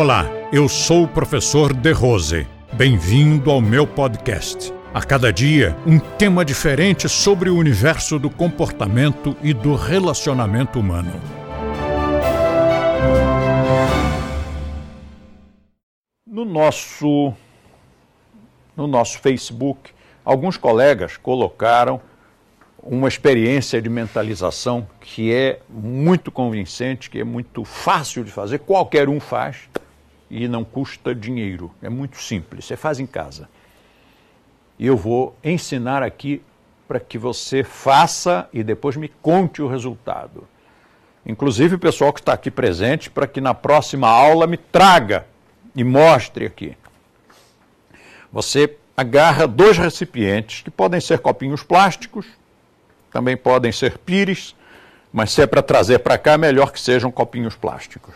Olá, eu sou o professor De Rose. Bem-vindo ao meu podcast. A cada dia, um tema diferente sobre o universo do comportamento e do relacionamento humano. No nosso, no nosso Facebook, alguns colegas colocaram uma experiência de mentalização que é muito convincente, que é muito fácil de fazer, qualquer um faz e não custa dinheiro. É muito simples, você faz em casa. E eu vou ensinar aqui para que você faça e depois me conte o resultado. Inclusive o pessoal que está aqui presente, para que na próxima aula me traga e mostre aqui. Você agarra dois recipientes, que podem ser copinhos plásticos, também podem ser pires, mas se é para trazer para cá, melhor que sejam copinhos plásticos.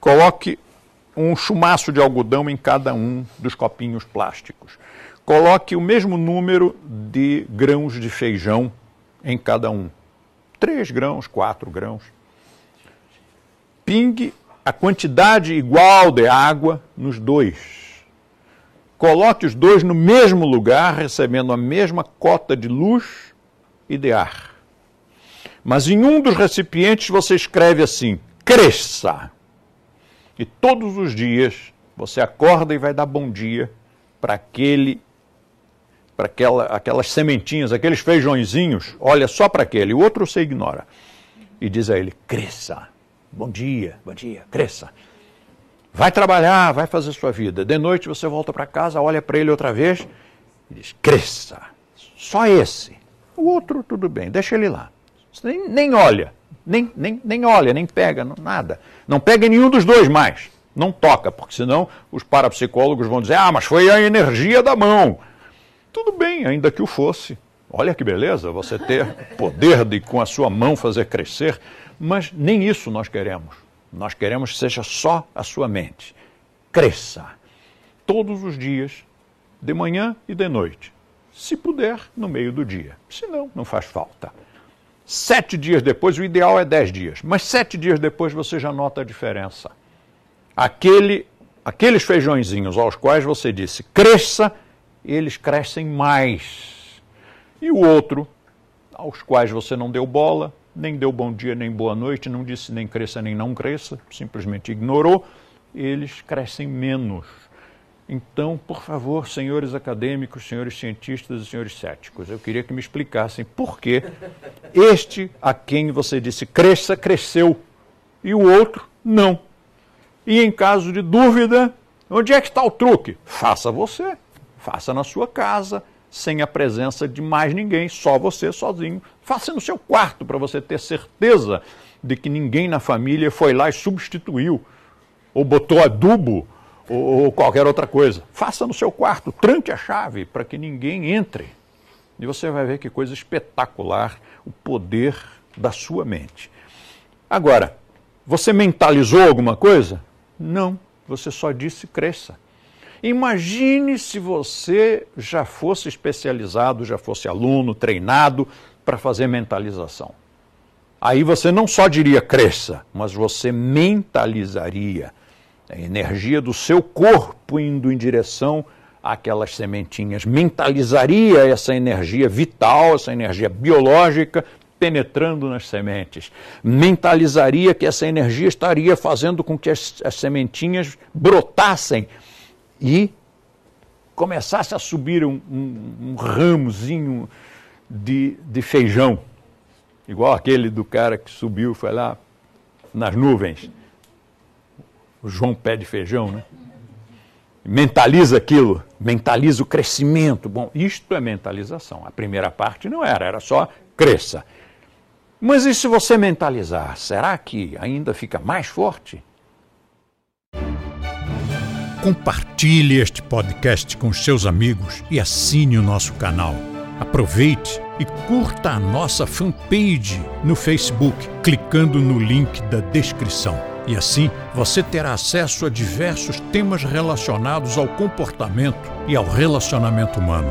Coloque um chumaço de algodão em cada um dos copinhos plásticos. Coloque o mesmo número de grãos de feijão em cada um. Três grãos, quatro grãos. Pingue a quantidade igual de água nos dois. Coloque os dois no mesmo lugar, recebendo a mesma cota de luz e de ar. Mas em um dos recipientes você escreve assim: cresça. E todos os dias você acorda e vai dar bom dia para aquele para aquela, aquelas sementinhas, aqueles feijõezinhos, olha só para aquele, o outro você ignora. E diz a ele: cresça. Bom dia, bom dia, cresça. Vai trabalhar, vai fazer sua vida. De noite você volta para casa, olha para ele outra vez e diz: cresça. Só esse. O outro, tudo bem, deixa ele lá. Você nem, nem olha, nem, nem, nem olha, nem pega, não, nada. Não pega nenhum dos dois mais. Não toca, porque senão os parapsicólogos vão dizer: ah, mas foi a energia da mão. Tudo bem, ainda que o fosse. Olha que beleza você ter poder de com a sua mão fazer crescer, mas nem isso nós queremos. Nós queremos que seja só a sua mente. Cresça todos os dias, de manhã e de noite se puder, no meio do dia. Se não, não faz falta. Sete dias depois, o ideal é dez dias, mas sete dias depois você já nota a diferença. Aquele, aqueles feijõezinhos aos quais você disse cresça, eles crescem mais. E o outro, aos quais você não deu bola, nem deu bom dia nem boa noite, não disse nem cresça nem não cresça, simplesmente ignorou, eles crescem menos. Então, por favor, senhores acadêmicos, senhores cientistas e senhores céticos, eu queria que me explicassem por que este a quem você disse cresça, cresceu, e o outro não. E em caso de dúvida, onde é que está o truque? Faça você, faça na sua casa, sem a presença de mais ninguém, só você sozinho. Faça no seu quarto para você ter certeza de que ninguém na família foi lá e substituiu, ou botou adubo ou, qualquer outra coisa. Faça no seu quarto, tranque a chave para que ninguém entre. E você vai ver que coisa espetacular o poder da sua mente. Agora, você mentalizou alguma coisa? Não, você só disse cresça. Imagine se você já fosse especializado, já fosse aluno, treinado para fazer mentalização. Aí você não só diria cresça, mas você mentalizaria a energia do seu corpo indo em direção àquelas sementinhas. Mentalizaria essa energia vital, essa energia biológica penetrando nas sementes. Mentalizaria que essa energia estaria fazendo com que as, as sementinhas brotassem e começasse a subir um, um, um ramozinho de, de feijão, igual aquele do cara que subiu, foi lá nas nuvens João pé de feijão, né? Mentaliza aquilo, mentaliza o crescimento. Bom, isto é mentalização. A primeira parte não era, era só cresça. Mas e se você mentalizar, será que ainda fica mais forte? Compartilhe este podcast com seus amigos e assine o nosso canal. Aproveite e curta a nossa fanpage no Facebook, clicando no link da descrição. E assim você terá acesso a diversos temas relacionados ao comportamento e ao relacionamento humano.